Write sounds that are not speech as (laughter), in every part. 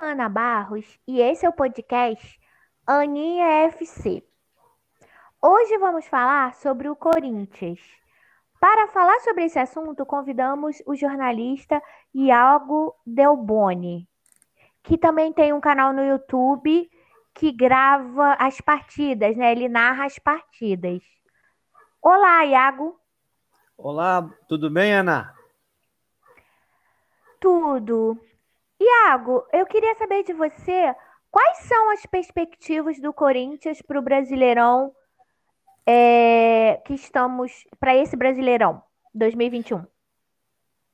Ana Barros e esse é o podcast Aninha FC. Hoje vamos falar sobre o Corinthians. Para falar sobre esse assunto, convidamos o jornalista Iago Delboni, que também tem um canal no YouTube que grava as partidas, né? Ele narra as partidas. Olá, Iago. Olá, tudo bem, Ana? Tudo. Iago, eu queria saber de você quais são as perspectivas do Corinthians para o Brasileirão é, que estamos para esse Brasileirão 2021.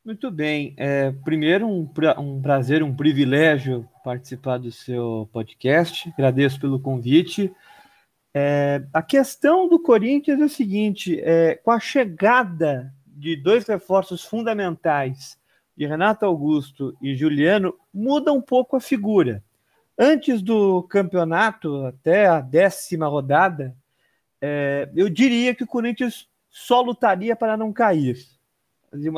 Muito bem. É, primeiro, um, um prazer, um privilégio participar do seu podcast. Agradeço pelo convite. É, a questão do Corinthians é a seguinte: é, com a chegada de dois reforços fundamentais de Renato Augusto e Juliano muda um pouco a figura. Antes do campeonato, até a décima rodada, é, eu diria que o Corinthians só lutaria para não cair.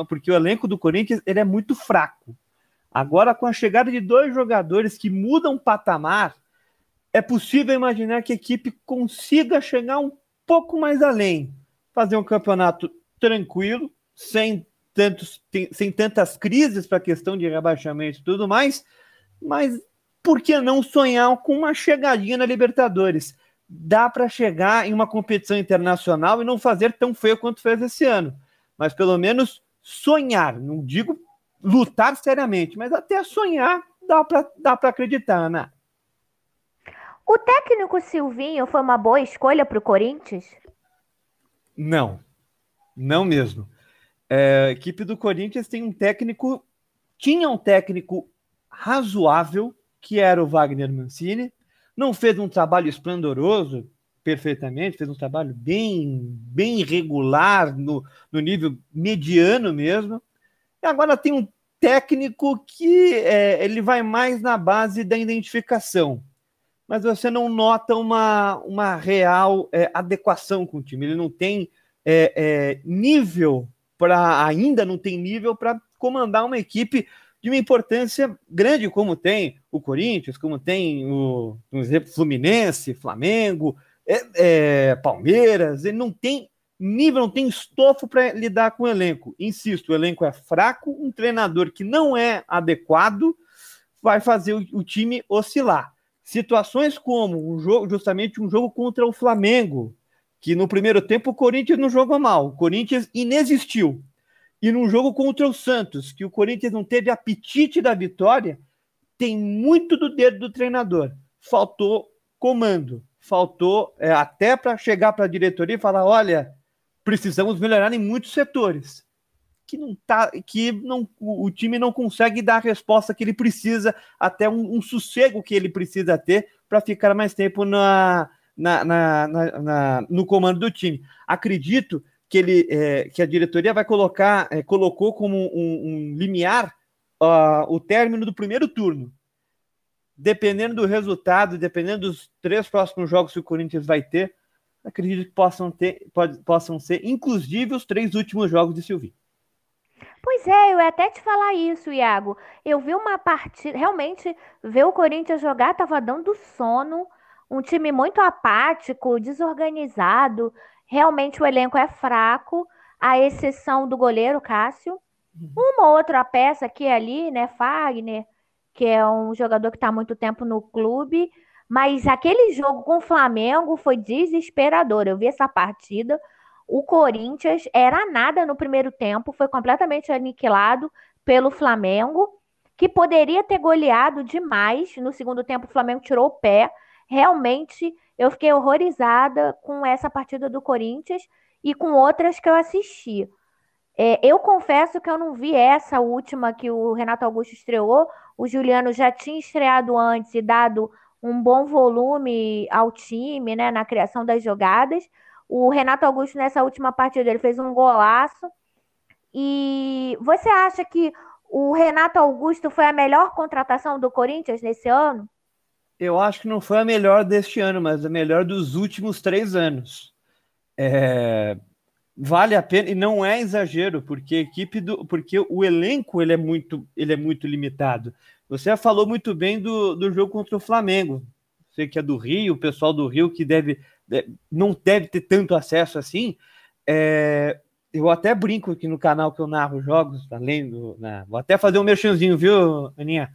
Porque o elenco do Corinthians ele é muito fraco. Agora, com a chegada de dois jogadores que mudam o patamar, é possível imaginar que a equipe consiga chegar um pouco mais além. Fazer um campeonato tranquilo, sem tantos, tem, sem tantas crises para a questão de rebaixamento e tudo mais, mas por que não sonhar com uma chegadinha na Libertadores? Dá para chegar em uma competição internacional e não fazer tão feio quanto fez esse ano, mas pelo menos sonhar, não digo lutar seriamente, mas até sonhar dá para dá acreditar, Ana. O técnico Silvinho foi uma boa escolha para o Corinthians? Não, não mesmo. É, a equipe do Corinthians tem um técnico, tinha um técnico razoável, que era o Wagner Mancini. Não fez um trabalho esplendoroso, perfeitamente, fez um trabalho bem, bem regular, no, no nível mediano mesmo. E agora tem um técnico que é, ele vai mais na base da identificação, mas você não nota uma, uma real é, adequação com o time. Ele não tem é, é nível para ainda não tem nível para comandar uma equipe de uma importância grande como tem o Corinthians, como tem o, exemplo, Fluminense, Flamengo, é, é, Palmeiras. Ele não tem nível, não tem estofo para lidar com o elenco. Insisto, o elenco é fraco, um treinador que não é adequado vai fazer o, o time oscilar. Situações como um jogo, justamente um jogo contra o Flamengo, que no primeiro tempo o Corinthians não jogou mal, o Corinthians inexistiu. E num jogo contra o Santos, que o Corinthians não teve apetite da vitória, tem muito do dedo do treinador. Faltou comando, faltou é, até para chegar para a diretoria e falar: olha, precisamos melhorar em muitos setores. Que não tá, que não, o time não consegue dar a resposta que ele precisa, até um, um sossego que ele precisa ter para ficar mais tempo na, na, na, na, no comando do time. Acredito que, ele, é, que a diretoria vai colocar, é, colocou como um, um limiar uh, o término do primeiro turno. Dependendo do resultado, dependendo dos três próximos jogos que o Corinthians vai ter, acredito que possam, ter, pode, possam ser, inclusive, os três últimos jogos de Silvinho. Pois é, eu ia até te falar isso, Iago. Eu vi uma partida, realmente, ver o Corinthians jogar estava dando sono um time muito apático, desorganizado. Realmente o elenco é fraco, à exceção do goleiro Cássio. Uhum. Uma outra peça aqui e ali, né? Fagner, que é um jogador que está muito tempo no clube. Mas aquele jogo com o Flamengo foi desesperador. Eu vi essa partida. O Corinthians era nada no primeiro tempo, foi completamente aniquilado pelo Flamengo, que poderia ter goleado demais. No segundo tempo, o Flamengo tirou o pé realmente eu fiquei horrorizada com essa partida do Corinthians e com outras que eu assisti. É, eu confesso que eu não vi essa última que o Renato Augusto estreou. O Juliano já tinha estreado antes e dado um bom volume ao time, né, na criação das jogadas. O Renato Augusto, nessa última partida, ele fez um golaço. E você acha que o Renato Augusto foi a melhor contratação do Corinthians nesse ano? Eu acho que não foi a melhor deste ano, mas a melhor dos últimos três anos. É, vale a pena e não é exagero, porque a equipe do, porque o elenco ele é muito, ele é muito limitado. Você falou muito bem do, do jogo contra o Flamengo. Você que é do Rio, o pessoal do Rio que deve, não deve ter tanto acesso assim. É, eu até brinco aqui no canal que eu narro jogos, além do. Na, vou até fazer um merchanzinho, viu, Aninha?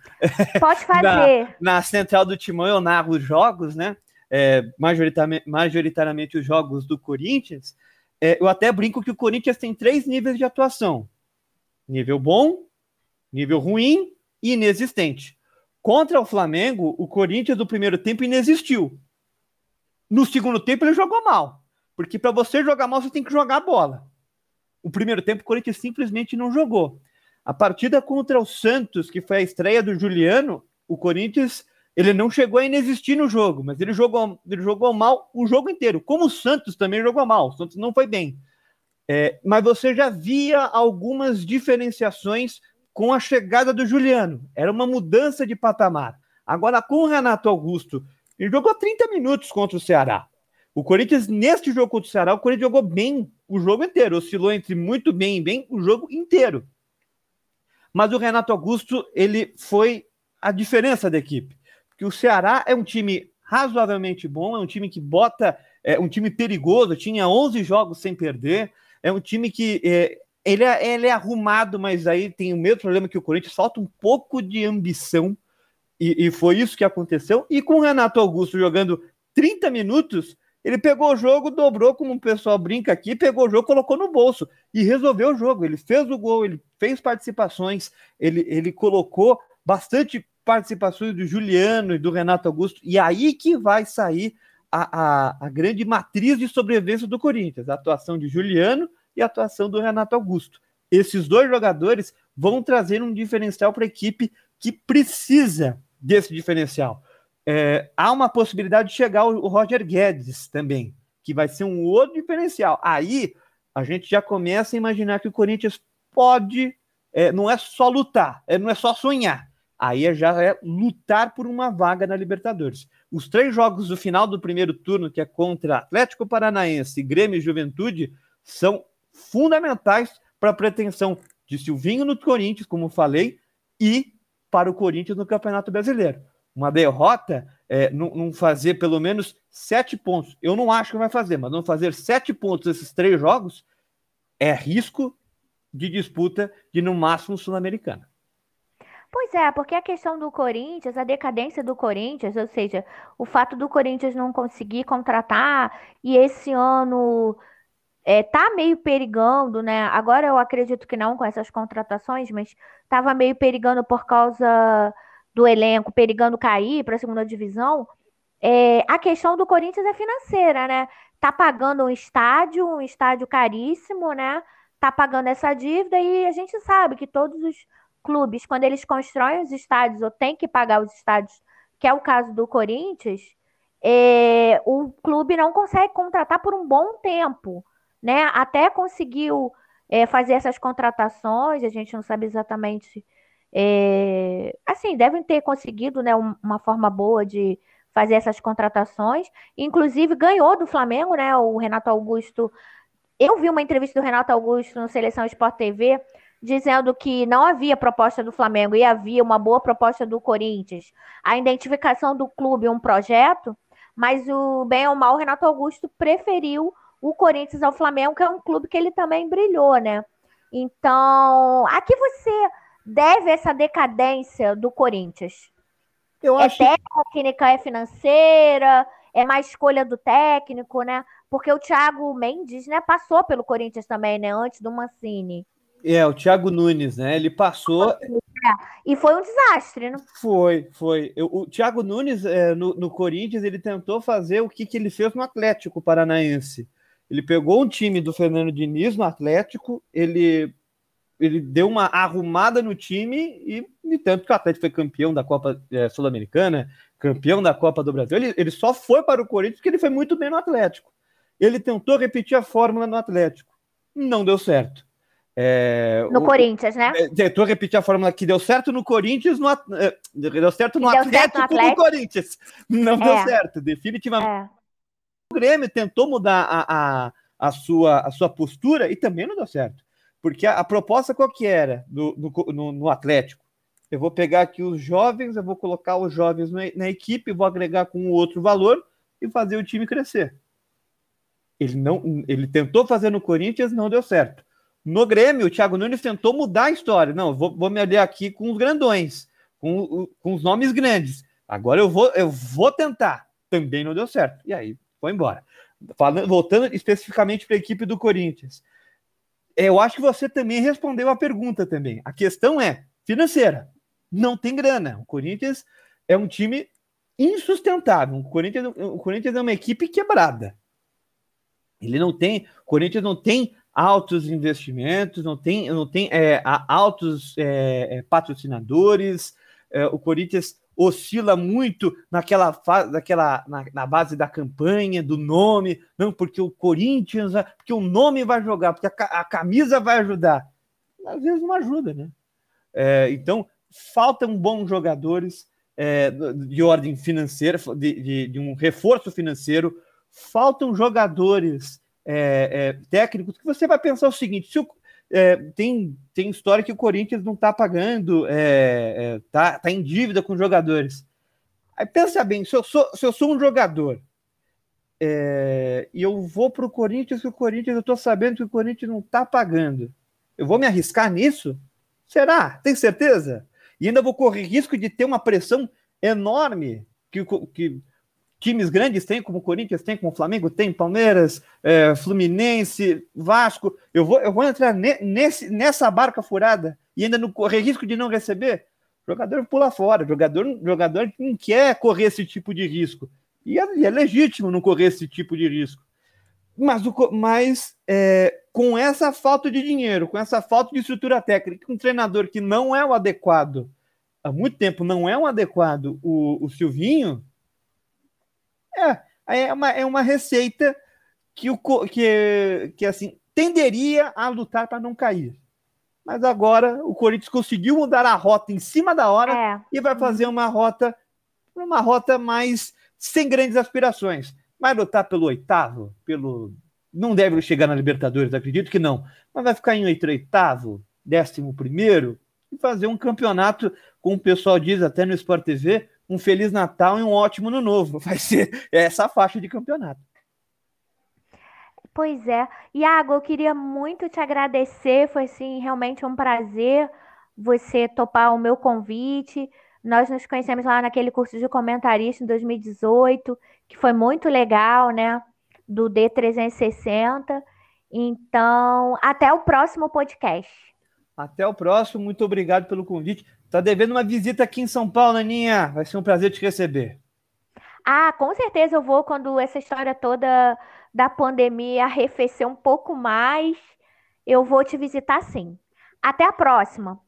Pode (laughs) fazer. na, na, central do Timão eu narro os jogos, né? É, majoritariamente, majoritariamente os jogos do Corinthians. É, eu até brinco que o Corinthians tem três níveis de atuação: nível bom, nível ruim e inexistente. Contra o Flamengo, o Corinthians do primeiro tempo inexistiu. No segundo tempo, ele jogou mal. Porque para você jogar mal, você tem que jogar a bola. O primeiro tempo, o Corinthians simplesmente não jogou. A partida contra o Santos, que foi a estreia do Juliano, o Corinthians ele não chegou a inexistir no jogo, mas ele jogou, ele jogou mal o jogo inteiro. Como o Santos também jogou mal, o Santos não foi bem. É, mas você já via algumas diferenciações com a chegada do Juliano. Era uma mudança de patamar. Agora, com o Renato Augusto, ele jogou 30 minutos contra o Ceará. O Corinthians, neste jogo contra o Ceará, o Corinthians jogou bem o jogo inteiro, oscilou entre muito bem e bem o jogo inteiro. Mas o Renato Augusto, ele foi a diferença da equipe. Porque o Ceará é um time razoavelmente bom, é um time que bota, é um time perigoso, tinha 11 jogos sem perder, é um time que é, ele, é, ele é arrumado, mas aí tem o mesmo problema que o Corinthians, falta um pouco de ambição, e, e foi isso que aconteceu. E com o Renato Augusto jogando 30 minutos, ele pegou o jogo, dobrou, como o pessoal brinca aqui, pegou o jogo, colocou no bolso e resolveu o jogo. Ele fez o gol, ele fez participações, ele, ele colocou bastante participações do Juliano e do Renato Augusto, e aí que vai sair a, a, a grande matriz de sobrevivência do Corinthians, a atuação de Juliano e a atuação do Renato Augusto. Esses dois jogadores vão trazer um diferencial para a equipe que precisa desse diferencial. É, há uma possibilidade de chegar o, Roger Guedes também, que vai ser um outro diferencial. Aí a gente já começa a imaginar que o Corinthians pode, é, não é só lutar, é, não é só sonhar. Aí já é lutar por uma vaga na Libertadores. Os três jogos do final do primeiro turno, que é contra Atlético Paranaense, Grêmio e Juventude, são fundamentais para a pretensão de Silvinho no Corinthians, como falei, e para o Corinthians no Campeonato Brasileiro uma derrota, é, não, não, fazer pelo menos sete pontos. Eu não acho que vai fazer, mas não fazer sete pontos nesses três jogos é risco de disputa de no máximo sul-americana. Pois é, porque a questão do Corinthians, a decadência do Corinthians, ou seja, o fato do Corinthians não conseguir contratar e esse ano é, tá meio perigando, né? Agora eu acredito que não com essas contratações, mas estava meio perigando por causa do elenco perigando cair para a segunda divisão, é, a questão do Corinthians é financeira, né? Tá pagando um estádio, um estádio caríssimo, né? Tá pagando essa dívida e a gente sabe que todos os clubes, quando eles constroem os estádios ou têm que pagar os estádios, que é o caso do Corinthians, é, o clube não consegue contratar por um bom tempo, né? Até conseguiu é, fazer essas contratações, a gente não sabe exatamente é, assim, devem ter conseguido né, uma forma boa de fazer essas contratações. Inclusive, ganhou do Flamengo, né? O Renato Augusto. Eu vi uma entrevista do Renato Augusto no Seleção Sport TV dizendo que não havia proposta do Flamengo e havia uma boa proposta do Corinthians. A identificação do clube, um projeto, mas o bem ou mal, o Renato Augusto preferiu o Corinthians ao Flamengo, que é um clube que ele também brilhou, né? Então, aqui você deve essa decadência do Corinthians? Eu é acho... técnica, é financeira, é mais escolha do técnico, né? Porque o Thiago Mendes, né, passou pelo Corinthians também, né, antes do Mancini. É, o Thiago Nunes, né? Ele passou. É, e foi um desastre, né? Foi, foi. Eu, o Thiago Nunes, é, no, no, Corinthians, ele tentou fazer o que, que ele fez no Atlético Paranaense. Ele pegou um time do Fernando Diniz no Atlético, ele ele deu uma arrumada no time e, e tanto que o Atlético foi campeão da Copa é, Sul-Americana, campeão da Copa do Brasil. Ele, ele só foi para o Corinthians porque ele foi muito bem no Atlético. Ele tentou repetir a fórmula no Atlético, não deu certo. É, no o, Corinthians, né? É, tentou repetir a fórmula que deu certo no Corinthians, no, é, deu certo no, deu Atlético, certo no Atlético do Corinthians. Não deu é. certo, definitivamente. É. O Grêmio tentou mudar a, a, a, sua, a sua postura e também não deu certo. Porque a, a proposta qual que era no, no, no, Atlético? Eu vou pegar aqui os jovens, eu vou colocar os jovens na, na equipe, vou agregar com outro valor e fazer o time crescer. Ele não, ele tentou fazer no Corinthians, não deu certo. No Grêmio, o Thiago Nunes tentou mudar a história. Não, vou, vou me aliar aqui com os grandões, com, com os nomes grandes. Agora eu vou, eu vou tentar. Também não deu certo. E aí, foi embora. Falando, voltando especificamente para a equipe do Corinthians. Eu acho que você também respondeu a pergunta também. A questão é financeira. Não tem grana. O Corinthians é um time insustentável. O Corinthians, o Corinthians é uma equipe quebrada. Ele não tem, o Corinthians não tem altos investimentos, não tem, não tem é, altos é, é, patrocinadores. É, o Corinthians oscila muito naquela fase, naquela, na, na, base da campanha, do nome, não porque o Corinthians, porque o nome vai jogar, porque a, a camisa vai ajudar. Às vezes não ajuda, né? É, então, faltam bons jogadores é, de ordem financeira, de, de, de, um reforço financeiro, faltam jogadores é, é, técnicos que você vai pensar o seguinte: se o, é, tem, tem história que o Corinthians não está pagando, é, é, tá em dívida com jogadores. Aí pensa bem, se eu sou, se eu sou um jogador e eu vou para o Corinthians, que o Corinthians, eu estou sabendo que o Corinthians não está pagando, eu vou me arriscar nisso? Será? Tem certeza? E ainda vou correr risco de ter uma pressão enorme que, que times grandes têm, como o Corinthians tem, como o Flamengo tem, Palmeiras, é, Fluminense, Vasco. Eu vou, eu vou entrar ne, nesse, nessa barca furada e ainda não correr risco de não receber. O jogador pula fora, o jogador, jogador não quer correr esse tipo de risco. E é, é legítimo não correr esse tipo de risco. Mas, o, mas é, com essa falta de dinheiro, com essa falta de estrutura técnica, um treinador que não é o adequado, há muito tempo não é um adequado, o, o Silvinho, é, é, uma, é uma receita que, o, que, que assim tenderia a lutar para não cair. Mas agora o Corinthians conseguiu mudar a rota em cima da hora é. e vai fazer uma rota uma rota mais sem grandes aspirações. Vai lutar pelo oitavo, pelo não deve chegar na Libertadores, acredito que não, mas vai ficar em oitavo, décimo primeiro e fazer um campeonato, como o pessoal diz até no Sport TV, um Feliz Natal e um ótimo Ano Novo. (laughs) Vai ser essa faixa de campeonato. Pois é. Iago, eu queria muito te agradecer. Foi assim, realmente um prazer você topar o meu convite. Nós nos conhecemos lá naquele curso de comentarista em 2018, que foi muito legal, né? Do D360. Então, até o próximo podcast. Até o próximo, muito obrigado pelo convite. Tá devendo uma visita aqui em São Paulo, Aninha. Vai ser um prazer te receber. Ah, com certeza eu vou quando essa história toda da pandemia arrefecer um pouco mais. Eu vou te visitar sim. Até a próxima.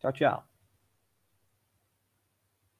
Tchau, tchau.